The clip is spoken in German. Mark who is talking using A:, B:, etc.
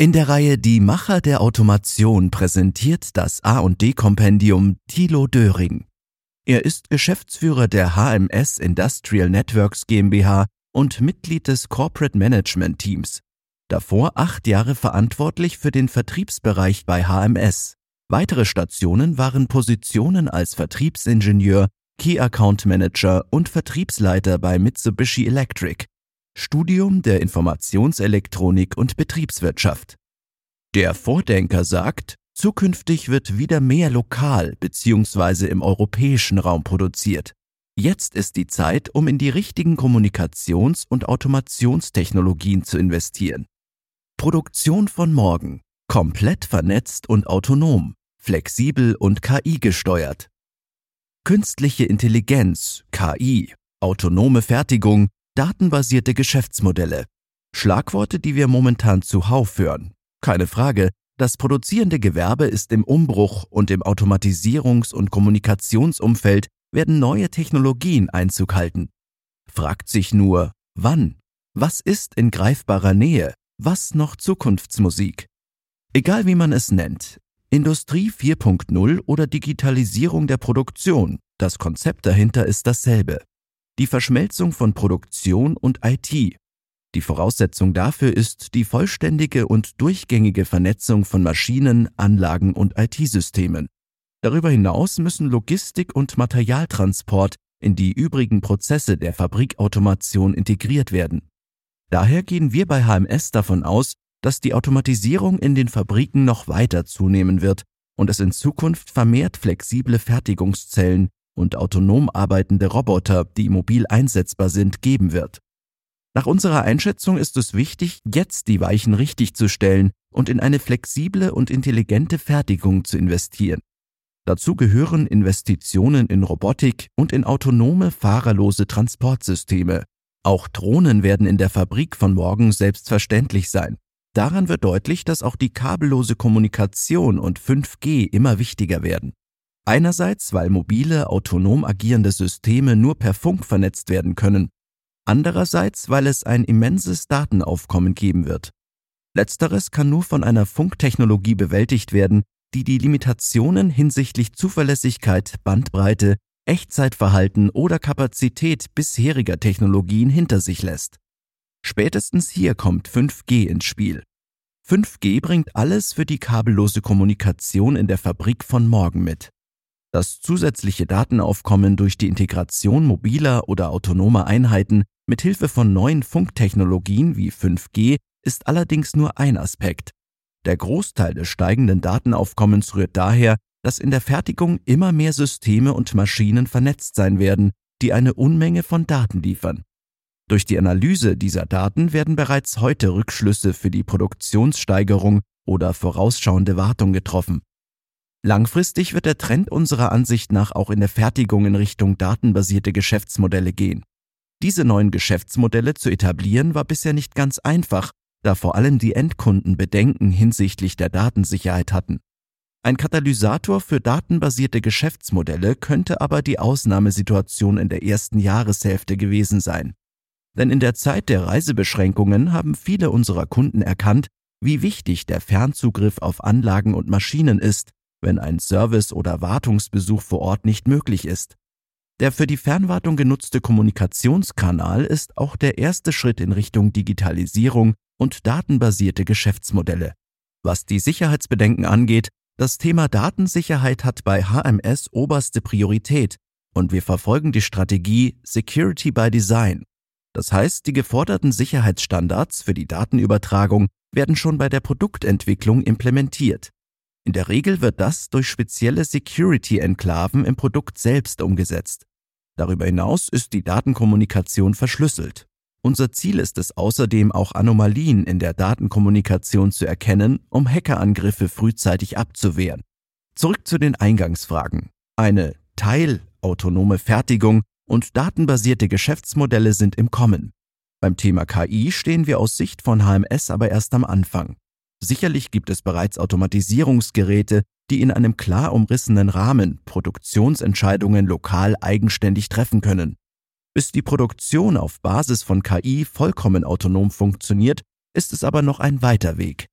A: In der Reihe Die Macher der Automation präsentiert das A&D-Kompendium Thilo Döring. Er ist Geschäftsführer der HMS Industrial Networks GmbH und Mitglied des Corporate Management Teams. Davor acht Jahre verantwortlich für den Vertriebsbereich bei HMS. Weitere Stationen waren Positionen als Vertriebsingenieur, Key Account Manager und Vertriebsleiter bei Mitsubishi Electric. Studium der Informationselektronik und Betriebswirtschaft. Der Vordenker sagt, zukünftig wird wieder mehr lokal bzw. im europäischen Raum produziert. Jetzt ist die Zeit, um in die richtigen Kommunikations- und Automationstechnologien zu investieren. Produktion von morgen. Komplett vernetzt und autonom, flexibel und KI gesteuert. Künstliche Intelligenz, KI, autonome Fertigung, datenbasierte Geschäftsmodelle. Schlagworte, die wir momentan zuhauf hören. Keine Frage, das produzierende Gewerbe ist im Umbruch und im Automatisierungs- und Kommunikationsumfeld werden neue Technologien Einzug halten. Fragt sich nur, wann? Was ist in greifbarer Nähe? Was noch Zukunftsmusik? Egal wie man es nennt, Industrie 4.0 oder Digitalisierung der Produktion, das Konzept dahinter ist dasselbe die Verschmelzung von Produktion und IT. Die Voraussetzung dafür ist die vollständige und durchgängige Vernetzung von Maschinen, Anlagen und IT-Systemen. Darüber hinaus müssen Logistik und Materialtransport in die übrigen Prozesse der Fabrikautomation integriert werden. Daher gehen wir bei HMS davon aus, dass die Automatisierung in den Fabriken noch weiter zunehmen wird und es in Zukunft vermehrt flexible Fertigungszellen, und autonom arbeitende Roboter, die mobil einsetzbar sind, geben wird. Nach unserer Einschätzung ist es wichtig, jetzt die Weichen richtig zu stellen und in eine flexible und intelligente Fertigung zu investieren. Dazu gehören Investitionen in Robotik und in autonome, fahrerlose Transportsysteme. Auch Drohnen werden in der Fabrik von morgen selbstverständlich sein. Daran wird deutlich, dass auch die kabellose Kommunikation und 5G immer wichtiger werden. Einerseits, weil mobile, autonom agierende Systeme nur per Funk vernetzt werden können, andererseits, weil es ein immenses Datenaufkommen geben wird. Letzteres kann nur von einer Funktechnologie bewältigt werden, die die Limitationen hinsichtlich Zuverlässigkeit, Bandbreite, Echtzeitverhalten oder Kapazität bisheriger Technologien hinter sich lässt. Spätestens hier kommt 5G ins Spiel. 5G bringt alles für die kabellose Kommunikation in der Fabrik von morgen mit. Das zusätzliche Datenaufkommen durch die Integration mobiler oder autonomer Einheiten mit Hilfe von neuen Funktechnologien wie 5G ist allerdings nur ein Aspekt. Der Großteil des steigenden Datenaufkommens rührt daher, dass in der Fertigung immer mehr Systeme und Maschinen vernetzt sein werden, die eine Unmenge von Daten liefern. Durch die Analyse dieser Daten werden bereits heute Rückschlüsse für die Produktionssteigerung oder vorausschauende Wartung getroffen. Langfristig wird der Trend unserer Ansicht nach auch in der Fertigung in Richtung datenbasierte Geschäftsmodelle gehen. Diese neuen Geschäftsmodelle zu etablieren war bisher nicht ganz einfach, da vor allem die Endkunden Bedenken hinsichtlich der Datensicherheit hatten. Ein Katalysator für datenbasierte Geschäftsmodelle könnte aber die Ausnahmesituation in der ersten Jahreshälfte gewesen sein. Denn in der Zeit der Reisebeschränkungen haben viele unserer Kunden erkannt, wie wichtig der Fernzugriff auf Anlagen und Maschinen ist, wenn ein Service- oder Wartungsbesuch vor Ort nicht möglich ist. Der für die Fernwartung genutzte Kommunikationskanal ist auch der erste Schritt in Richtung Digitalisierung und datenbasierte Geschäftsmodelle. Was die Sicherheitsbedenken angeht, das Thema Datensicherheit hat bei HMS oberste Priorität und wir verfolgen die Strategie Security by Design. Das heißt, die geforderten Sicherheitsstandards für die Datenübertragung werden schon bei der Produktentwicklung implementiert. In der Regel wird das durch spezielle Security-Enklaven im Produkt selbst umgesetzt. Darüber hinaus ist die Datenkommunikation verschlüsselt. Unser Ziel ist es außerdem auch Anomalien in der Datenkommunikation zu erkennen, um Hackerangriffe frühzeitig abzuwehren. Zurück zu den Eingangsfragen. Eine teilautonome Fertigung und datenbasierte Geschäftsmodelle sind im Kommen. Beim Thema KI stehen wir aus Sicht von HMS aber erst am Anfang. Sicherlich gibt es bereits Automatisierungsgeräte, die in einem klar umrissenen Rahmen Produktionsentscheidungen lokal eigenständig treffen können. Bis die Produktion auf Basis von KI vollkommen autonom funktioniert, ist es aber noch ein weiter Weg.